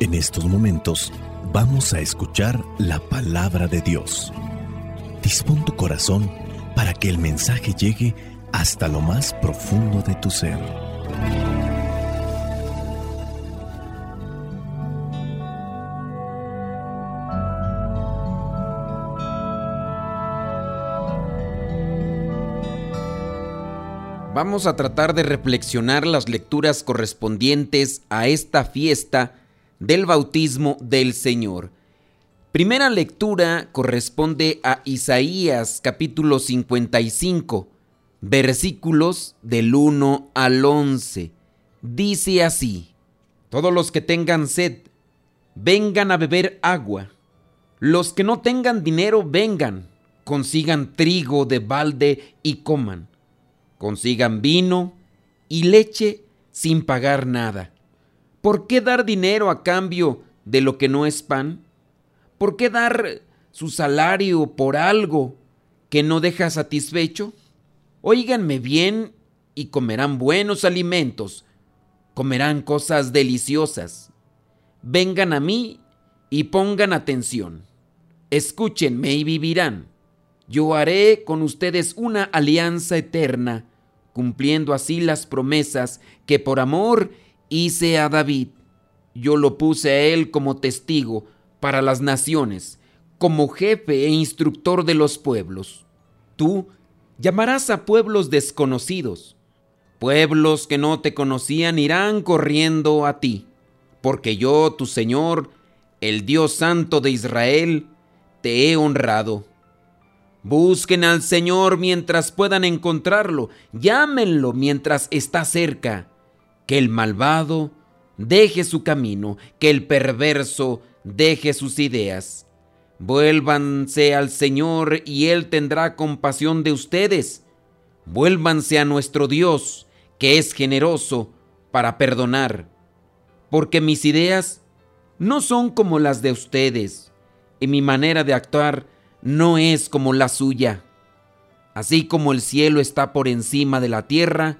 En estos momentos vamos a escuchar la palabra de Dios. Dispón tu corazón para que el mensaje llegue hasta lo más profundo de tu ser. Vamos a tratar de reflexionar las lecturas correspondientes a esta fiesta del bautismo del Señor. Primera lectura corresponde a Isaías capítulo 55, versículos del 1 al 11. Dice así, Todos los que tengan sed, vengan a beber agua. Los que no tengan dinero, vengan, consigan trigo de balde y coman. Consigan vino y leche sin pagar nada ¿Por qué dar dinero a cambio de lo que no es pan? ¿Por qué dar su salario por algo que no deja satisfecho? Óiganme bien y comerán buenos alimentos, comerán cosas deliciosas. Vengan a mí y pongan atención. Escúchenme y vivirán. Yo haré con ustedes una alianza eterna, cumpliendo así las promesas que por amor hice a David. Yo lo puse a él como testigo para las naciones, como jefe e instructor de los pueblos. Tú llamarás a pueblos desconocidos. Pueblos que no te conocían irán corriendo a ti, porque yo, tu Señor, el Dios Santo de Israel, te he honrado. Busquen al Señor mientras puedan encontrarlo, llámenlo mientras está cerca que el malvado deje su camino, que el perverso deje sus ideas. Vuélvanse al Señor y Él tendrá compasión de ustedes. Vuélvanse a nuestro Dios, que es generoso para perdonar. Porque mis ideas no son como las de ustedes, y mi manera de actuar no es como la suya. Así como el cielo está por encima de la tierra,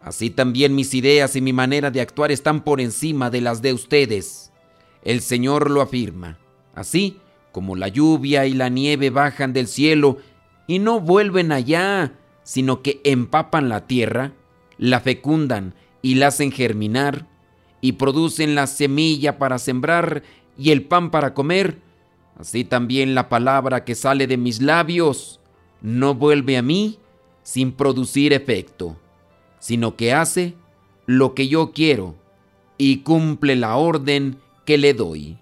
Así también mis ideas y mi manera de actuar están por encima de las de ustedes. El Señor lo afirma. Así como la lluvia y la nieve bajan del cielo y no vuelven allá, sino que empapan la tierra, la fecundan y la hacen germinar, y producen la semilla para sembrar y el pan para comer, así también la palabra que sale de mis labios no vuelve a mí sin producir efecto sino que hace lo que yo quiero y cumple la orden que le doy.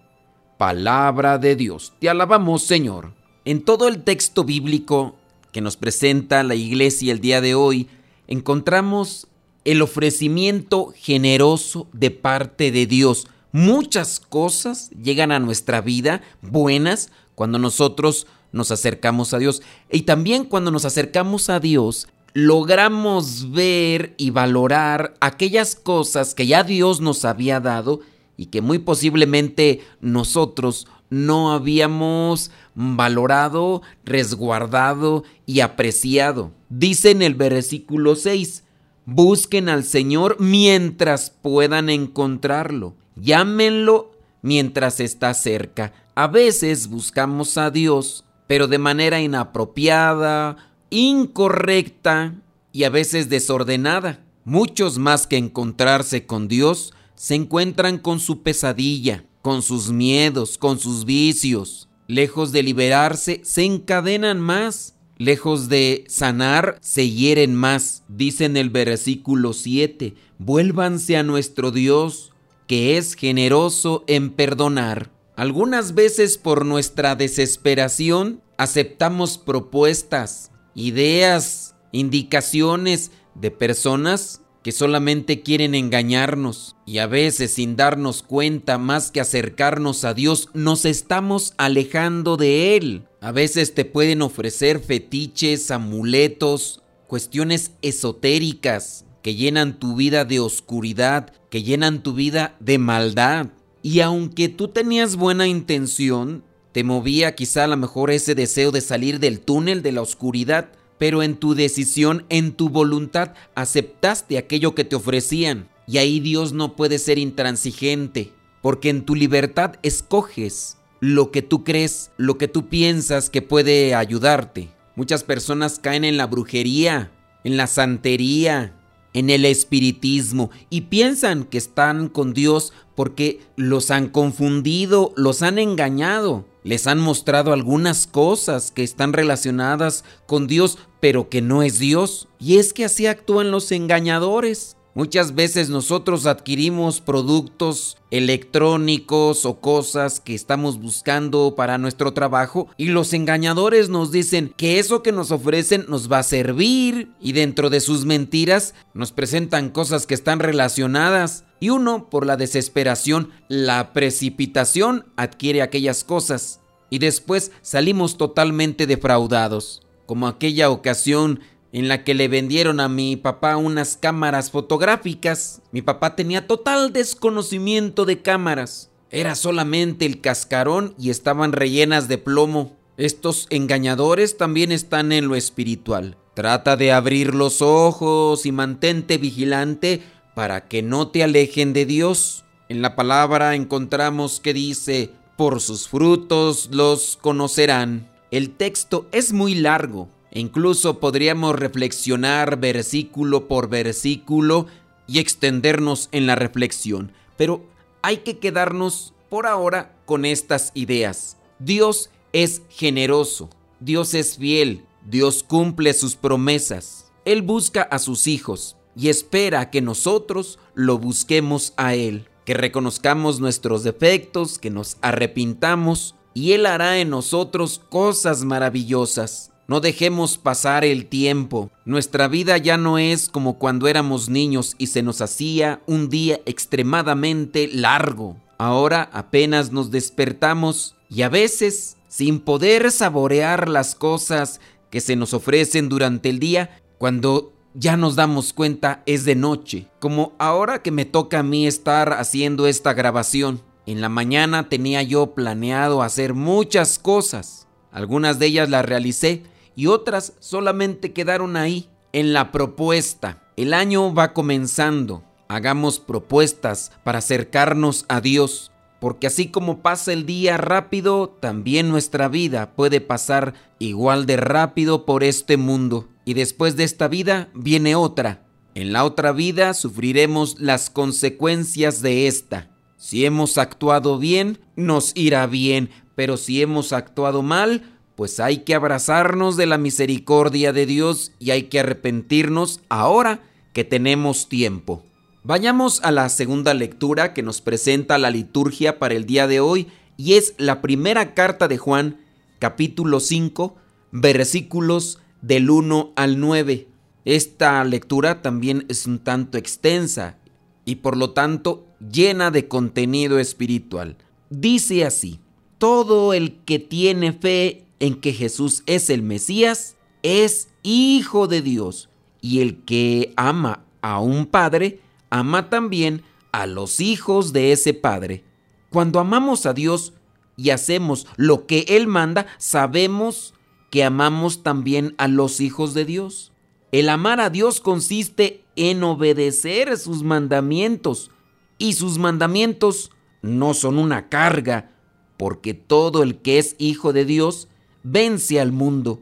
Palabra de Dios. Te alabamos, Señor. En todo el texto bíblico que nos presenta la iglesia el día de hoy, encontramos el ofrecimiento generoso de parte de Dios. Muchas cosas llegan a nuestra vida buenas cuando nosotros nos acercamos a Dios. Y también cuando nos acercamos a Dios, logramos ver y valorar aquellas cosas que ya Dios nos había dado y que muy posiblemente nosotros no habíamos valorado, resguardado y apreciado. Dice en el versículo 6, busquen al Señor mientras puedan encontrarlo, llámenlo mientras está cerca. A veces buscamos a Dios, pero de manera inapropiada, incorrecta y a veces desordenada. Muchos más que encontrarse con Dios se encuentran con su pesadilla, con sus miedos, con sus vicios. Lejos de liberarse, se encadenan más. Lejos de sanar, se hieren más. Dice en el versículo 7, vuélvanse a nuestro Dios, que es generoso en perdonar. Algunas veces por nuestra desesperación aceptamos propuestas, ideas, indicaciones de personas que solamente quieren engañarnos y a veces sin darnos cuenta más que acercarnos a Dios nos estamos alejando de Él. A veces te pueden ofrecer fetiches, amuletos, cuestiones esotéricas que llenan tu vida de oscuridad, que llenan tu vida de maldad. Y aunque tú tenías buena intención, te movía quizá a lo mejor ese deseo de salir del túnel de la oscuridad, pero en tu decisión, en tu voluntad, aceptaste aquello que te ofrecían. Y ahí Dios no puede ser intransigente, porque en tu libertad escoges lo que tú crees, lo que tú piensas que puede ayudarte. Muchas personas caen en la brujería, en la santería, en el espiritismo y piensan que están con Dios porque los han confundido, los han engañado, les han mostrado algunas cosas que están relacionadas con Dios, pero que no es Dios. Y es que así actúan los engañadores. Muchas veces nosotros adquirimos productos electrónicos o cosas que estamos buscando para nuestro trabajo y los engañadores nos dicen que eso que nos ofrecen nos va a servir y dentro de sus mentiras nos presentan cosas que están relacionadas y uno por la desesperación, la precipitación adquiere aquellas cosas y después salimos totalmente defraudados, como aquella ocasión en la que le vendieron a mi papá unas cámaras fotográficas. Mi papá tenía total desconocimiento de cámaras. Era solamente el cascarón y estaban rellenas de plomo. Estos engañadores también están en lo espiritual. Trata de abrir los ojos y mantente vigilante para que no te alejen de Dios. En la palabra encontramos que dice, por sus frutos los conocerán. El texto es muy largo, incluso podríamos reflexionar versículo por versículo y extendernos en la reflexión. Pero hay que quedarnos por ahora con estas ideas. Dios es generoso, Dios es fiel, Dios cumple sus promesas. Él busca a sus hijos y espera que nosotros lo busquemos a Él, que reconozcamos nuestros defectos, que nos arrepintamos y Él hará en nosotros cosas maravillosas. No dejemos pasar el tiempo. Nuestra vida ya no es como cuando éramos niños y se nos hacía un día extremadamente largo. Ahora apenas nos despertamos y a veces, sin poder saborear las cosas que se nos ofrecen durante el día, cuando ya nos damos cuenta es de noche, como ahora que me toca a mí estar haciendo esta grabación. En la mañana tenía yo planeado hacer muchas cosas. Algunas de ellas las realicé, y otras solamente quedaron ahí, en la propuesta. El año va comenzando. Hagamos propuestas para acercarnos a Dios, porque así como pasa el día rápido, también nuestra vida puede pasar igual de rápido por este mundo. Y después de esta vida viene otra. En la otra vida sufriremos las consecuencias de esta. Si hemos actuado bien, nos irá bien, pero si hemos actuado mal, pues hay que abrazarnos de la misericordia de Dios y hay que arrepentirnos ahora que tenemos tiempo. Vayamos a la segunda lectura que nos presenta la liturgia para el día de hoy y es la primera carta de Juan, capítulo 5, versículos del 1 al 9. Esta lectura también es un tanto extensa y por lo tanto llena de contenido espiritual. Dice así, todo el que tiene fe en que Jesús es el Mesías, es hijo de Dios. Y el que ama a un padre, ama también a los hijos de ese padre. Cuando amamos a Dios y hacemos lo que Él manda, sabemos que amamos también a los hijos de Dios. El amar a Dios consiste en obedecer sus mandamientos y sus mandamientos no son una carga, porque todo el que es hijo de Dios vence al mundo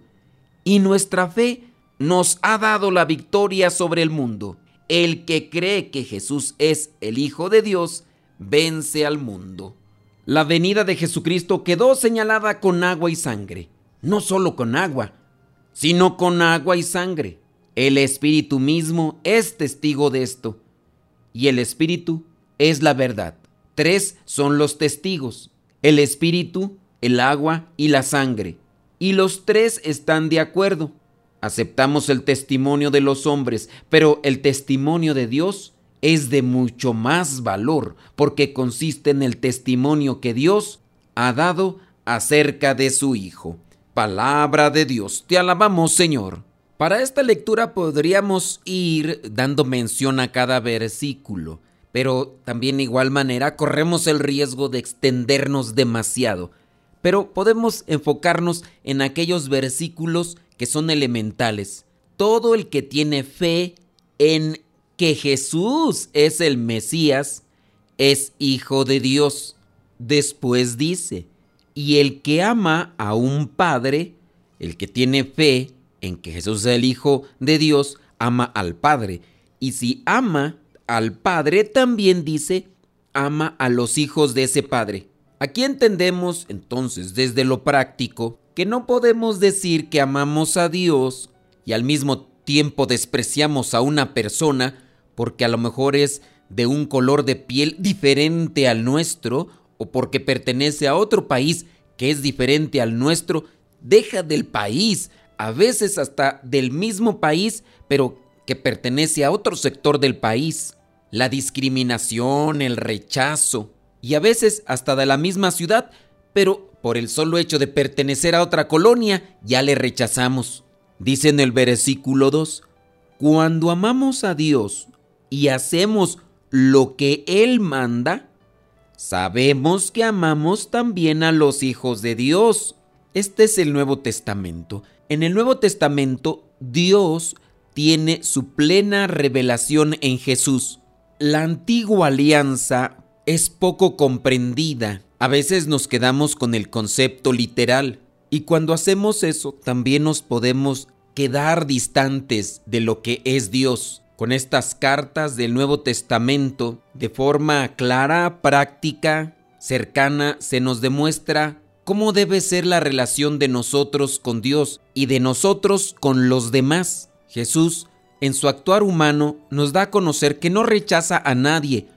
y nuestra fe nos ha dado la victoria sobre el mundo. El que cree que Jesús es el Hijo de Dios, vence al mundo. La venida de Jesucristo quedó señalada con agua y sangre. No solo con agua, sino con agua y sangre. El Espíritu mismo es testigo de esto. Y el Espíritu es la verdad. Tres son los testigos. El Espíritu, el agua y la sangre y los tres están de acuerdo. Aceptamos el testimonio de los hombres, pero el testimonio de Dios es de mucho más valor porque consiste en el testimonio que Dios ha dado acerca de su Hijo. Palabra de Dios, te alabamos Señor. Para esta lectura podríamos ir dando mención a cada versículo, pero también de igual manera corremos el riesgo de extendernos demasiado pero podemos enfocarnos en aquellos versículos que son elementales. Todo el que tiene fe en que Jesús es el Mesías es hijo de Dios. Después dice, y el que ama a un padre, el que tiene fe en que Jesús es el Hijo de Dios, ama al Padre. Y si ama al Padre, también dice, ama a los hijos de ese Padre. Aquí entendemos entonces desde lo práctico que no podemos decir que amamos a Dios y al mismo tiempo despreciamos a una persona porque a lo mejor es de un color de piel diferente al nuestro o porque pertenece a otro país que es diferente al nuestro, deja del país, a veces hasta del mismo país, pero que pertenece a otro sector del país. La discriminación, el rechazo, y a veces hasta de la misma ciudad, pero por el solo hecho de pertenecer a otra colonia ya le rechazamos. Dice en el versículo 2, cuando amamos a Dios y hacemos lo que Él manda, sabemos que amamos también a los hijos de Dios. Este es el Nuevo Testamento. En el Nuevo Testamento, Dios tiene su plena revelación en Jesús. La antigua alianza es poco comprendida. A veces nos quedamos con el concepto literal. Y cuando hacemos eso, también nos podemos quedar distantes de lo que es Dios. Con estas cartas del Nuevo Testamento, de forma clara, práctica, cercana, se nos demuestra cómo debe ser la relación de nosotros con Dios y de nosotros con los demás. Jesús, en su actuar humano, nos da a conocer que no rechaza a nadie.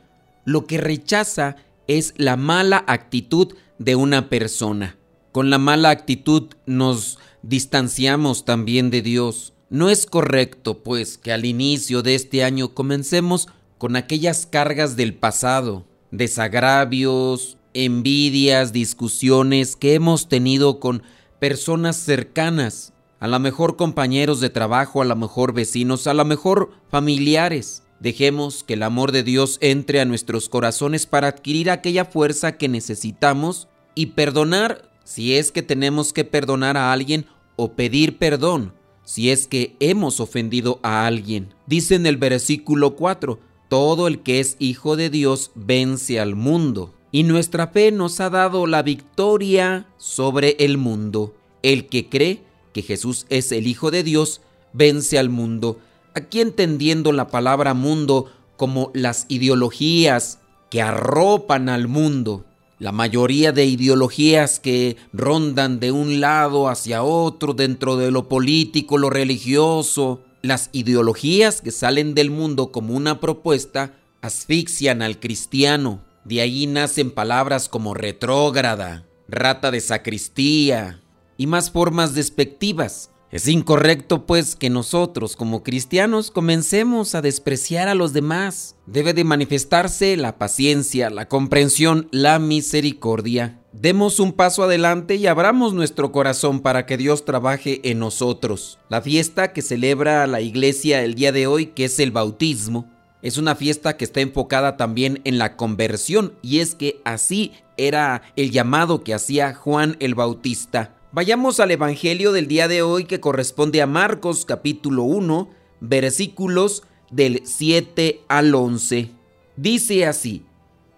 Lo que rechaza es la mala actitud de una persona. Con la mala actitud nos distanciamos también de Dios. No es correcto, pues, que al inicio de este año comencemos con aquellas cargas del pasado, desagravios, envidias, discusiones que hemos tenido con personas cercanas, a lo mejor compañeros de trabajo, a lo mejor vecinos, a lo mejor familiares. Dejemos que el amor de Dios entre a nuestros corazones para adquirir aquella fuerza que necesitamos y perdonar si es que tenemos que perdonar a alguien o pedir perdón si es que hemos ofendido a alguien. Dice en el versículo 4, todo el que es hijo de Dios vence al mundo y nuestra fe nos ha dado la victoria sobre el mundo. El que cree que Jesús es el Hijo de Dios, vence al mundo. Aquí entendiendo la palabra mundo como las ideologías que arropan al mundo. La mayoría de ideologías que rondan de un lado hacia otro dentro de lo político, lo religioso, las ideologías que salen del mundo como una propuesta, asfixian al cristiano. De ahí nacen palabras como retrógrada, rata de sacristía y más formas despectivas. Es incorrecto pues que nosotros como cristianos comencemos a despreciar a los demás. Debe de manifestarse la paciencia, la comprensión, la misericordia. Demos un paso adelante y abramos nuestro corazón para que Dios trabaje en nosotros. La fiesta que celebra la iglesia el día de hoy, que es el bautismo, es una fiesta que está enfocada también en la conversión y es que así era el llamado que hacía Juan el Bautista. Vayamos al Evangelio del día de hoy que corresponde a Marcos capítulo 1 versículos del 7 al 11. Dice así,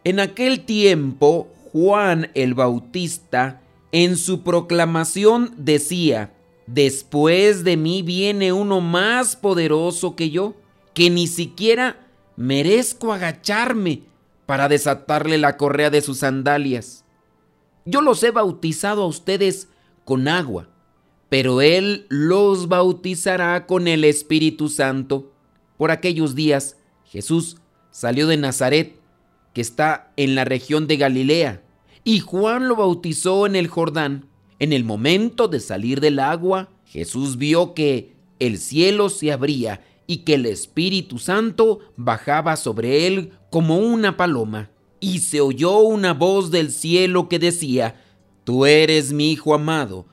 en aquel tiempo Juan el Bautista en su proclamación decía, después de mí viene uno más poderoso que yo, que ni siquiera merezco agacharme para desatarle la correa de sus sandalias. Yo los he bautizado a ustedes con agua, pero Él los bautizará con el Espíritu Santo. Por aquellos días Jesús salió de Nazaret, que está en la región de Galilea, y Juan lo bautizó en el Jordán. En el momento de salir del agua, Jesús vio que el cielo se abría y que el Espíritu Santo bajaba sobre él como una paloma. Y se oyó una voz del cielo que decía, Tú eres mi Hijo amado,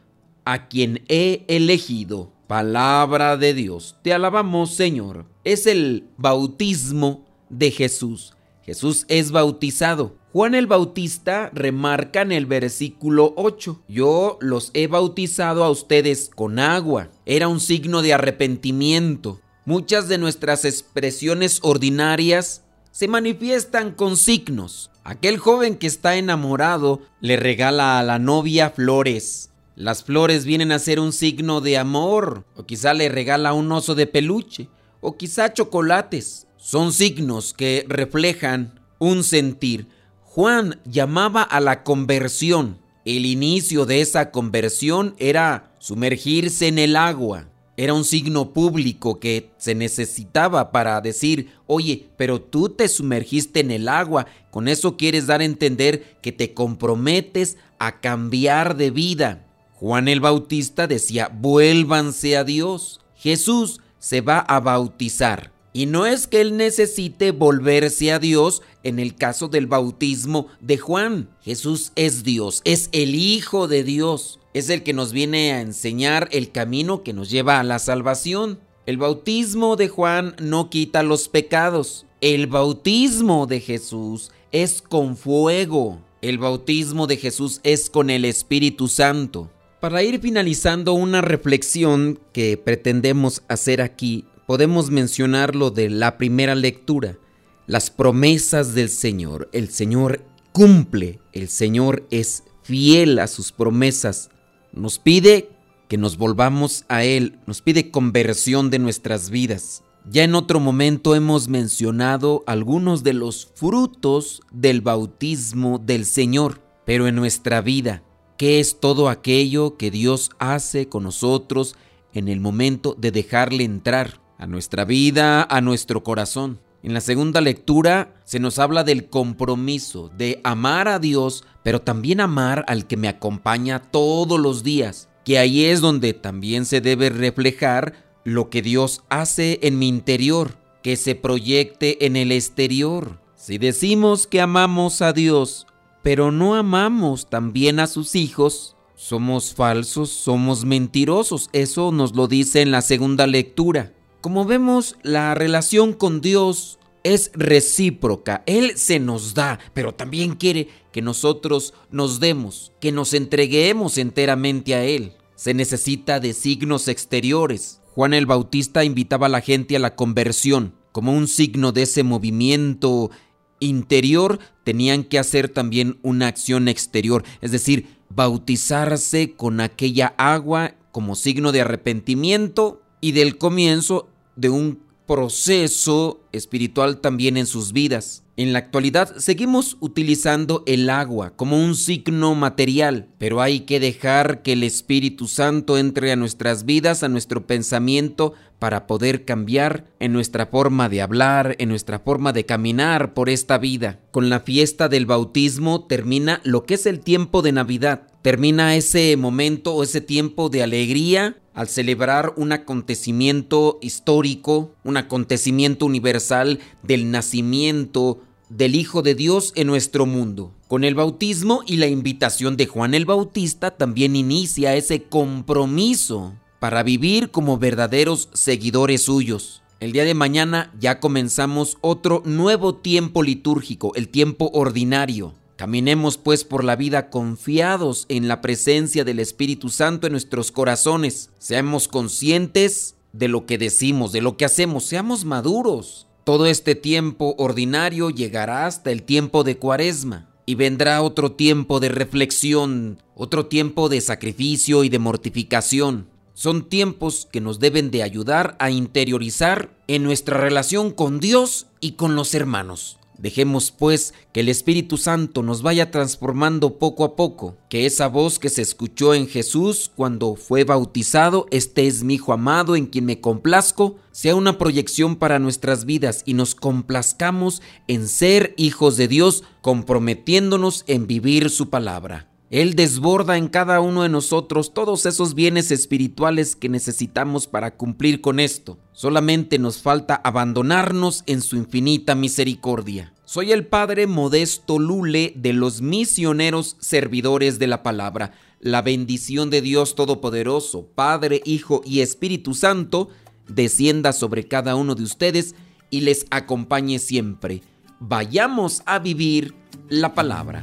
a quien he elegido. Palabra de Dios. Te alabamos, Señor. Es el bautismo de Jesús. Jesús es bautizado. Juan el Bautista remarca en el versículo 8, yo los he bautizado a ustedes con agua. Era un signo de arrepentimiento. Muchas de nuestras expresiones ordinarias se manifiestan con signos. Aquel joven que está enamorado le regala a la novia flores. Las flores vienen a ser un signo de amor, o quizá le regala un oso de peluche, o quizá chocolates. Son signos que reflejan un sentir. Juan llamaba a la conversión. El inicio de esa conversión era sumergirse en el agua. Era un signo público que se necesitaba para decir, oye, pero tú te sumergiste en el agua. Con eso quieres dar a entender que te comprometes a cambiar de vida. Juan el Bautista decía, vuélvanse a Dios. Jesús se va a bautizar. Y no es que él necesite volverse a Dios en el caso del bautismo de Juan. Jesús es Dios, es el Hijo de Dios es el que nos viene a enseñar el camino que nos lleva a la salvación. El bautismo de Juan no quita los pecados. El bautismo de Jesús es con fuego. El bautismo de Jesús es con el Espíritu Santo. Para ir finalizando una reflexión que pretendemos hacer aquí, podemos mencionar lo de la primera lectura, las promesas del Señor. El Señor cumple, el Señor es fiel a sus promesas. Nos pide que nos volvamos a Él, nos pide conversión de nuestras vidas. Ya en otro momento hemos mencionado algunos de los frutos del bautismo del Señor, pero en nuestra vida, ¿qué es todo aquello que Dios hace con nosotros en el momento de dejarle entrar a nuestra vida, a nuestro corazón? En la segunda lectura se nos habla del compromiso de amar a Dios, pero también amar al que me acompaña todos los días, que ahí es donde también se debe reflejar lo que Dios hace en mi interior, que se proyecte en el exterior. Si decimos que amamos a Dios, pero no amamos también a sus hijos, somos falsos, somos mentirosos. Eso nos lo dice en la segunda lectura. Como vemos, la relación con Dios es recíproca. Él se nos da, pero también quiere que nosotros nos demos, que nos entreguemos enteramente a Él. Se necesita de signos exteriores. Juan el Bautista invitaba a la gente a la conversión. Como un signo de ese movimiento interior, tenían que hacer también una acción exterior, es decir, bautizarse con aquella agua como signo de arrepentimiento y del comienzo de un proceso espiritual también en sus vidas. En la actualidad seguimos utilizando el agua como un signo material, pero hay que dejar que el Espíritu Santo entre a nuestras vidas, a nuestro pensamiento, para poder cambiar en nuestra forma de hablar, en nuestra forma de caminar por esta vida. Con la fiesta del bautismo termina lo que es el tiempo de Navidad. Termina ese momento o ese tiempo de alegría al celebrar un acontecimiento histórico, un acontecimiento universal del nacimiento del Hijo de Dios en nuestro mundo. Con el bautismo y la invitación de Juan el Bautista también inicia ese compromiso para vivir como verdaderos seguidores suyos. El día de mañana ya comenzamos otro nuevo tiempo litúrgico, el tiempo ordinario. Caminemos pues por la vida confiados en la presencia del Espíritu Santo en nuestros corazones. Seamos conscientes de lo que decimos, de lo que hacemos, seamos maduros. Todo este tiempo ordinario llegará hasta el tiempo de cuaresma y vendrá otro tiempo de reflexión, otro tiempo de sacrificio y de mortificación. Son tiempos que nos deben de ayudar a interiorizar en nuestra relación con Dios y con los hermanos. Dejemos pues que el Espíritu Santo nos vaya transformando poco a poco, que esa voz que se escuchó en Jesús cuando fue bautizado, este es mi Hijo amado en quien me complazco, sea una proyección para nuestras vidas y nos complazcamos en ser hijos de Dios, comprometiéndonos en vivir su palabra. Él desborda en cada uno de nosotros todos esos bienes espirituales que necesitamos para cumplir con esto. Solamente nos falta abandonarnos en su infinita misericordia. Soy el Padre Modesto Lule de los misioneros servidores de la palabra. La bendición de Dios Todopoderoso, Padre, Hijo y Espíritu Santo, descienda sobre cada uno de ustedes y les acompañe siempre. Vayamos a vivir la palabra.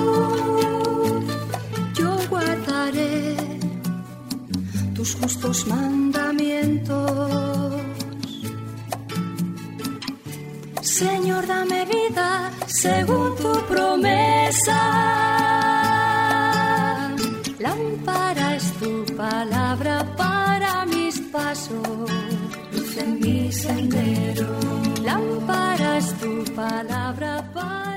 Tus justos mandamientos. Señor, dame vida según tu promesa. Lámpara es tu palabra para mis pasos, luz en mi sendero. Lámpara es tu palabra para